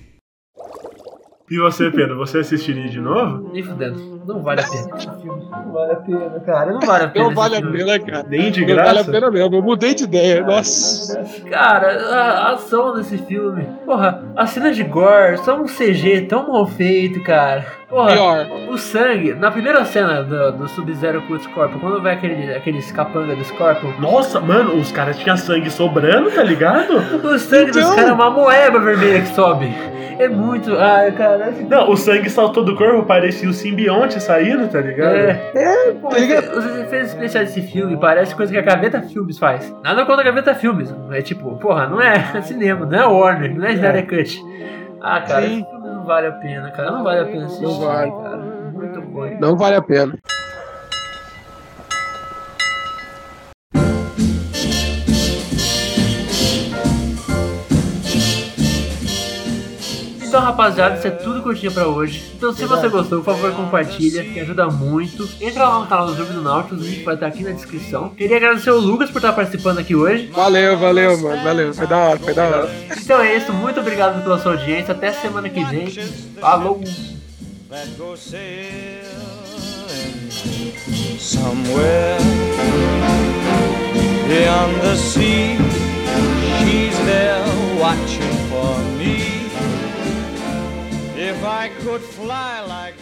E você, Pedro, você assistiria de novo? Nem fudendo. Não vale a pena. Esse filme Não vale a pena, cara. Não vale a pena. Não vale a pena, cara. Nem de Não vale a graça? pena mesmo. Eu mudei de ideia. Nossa. Cara, a, ação desse filme. Porra, as cenas de gore são um CG tão mal feito, cara. Porra, Pior. o sangue, na primeira cena do, do Sub-Zero com o Scorpion, quando vai aquele, aqueles capanga do Scorpion, Nossa, mano, os caras tinham sangue sobrando, tá ligado? o sangue dos Então. caras é uma moeba vermelha que sobe. É muito. Ai, cara. Esse- Não, o sangue saltou do corpo, parecia o simbionte saindo, tá ligado? É, É, Pô, tá ligado? os efeitos especiais desse filme parece coisa que a Gaveta Filmes faz. Nada contra a Gaveta Filmes. É tipo, porra, não é cinema, não é Warner, não é Snyder Cut. Ah, cara, Sim. esse filme não vale a pena, cara. Não vale a pena assistir, Não vale. cara. Muito bom. Não vale a pena. Então, rapaziada, isso é tudo que eu tinha pra hoje. Então, se você gostou, por favor, compartilha, que ajuda muito. Entra lá no canal do Jogo do Nautilus, o link vai estar aqui na descrição. Queria agradecer o Lucas por estar participando aqui hoje. Valeu, valeu, mano. Valeu. Foi da hora, foi da hora. Então é isso, muito obrigado pela sua audiência. Até semana que vem. Falou! somewhere beyond the sea. She's there watching for me. If I could fly like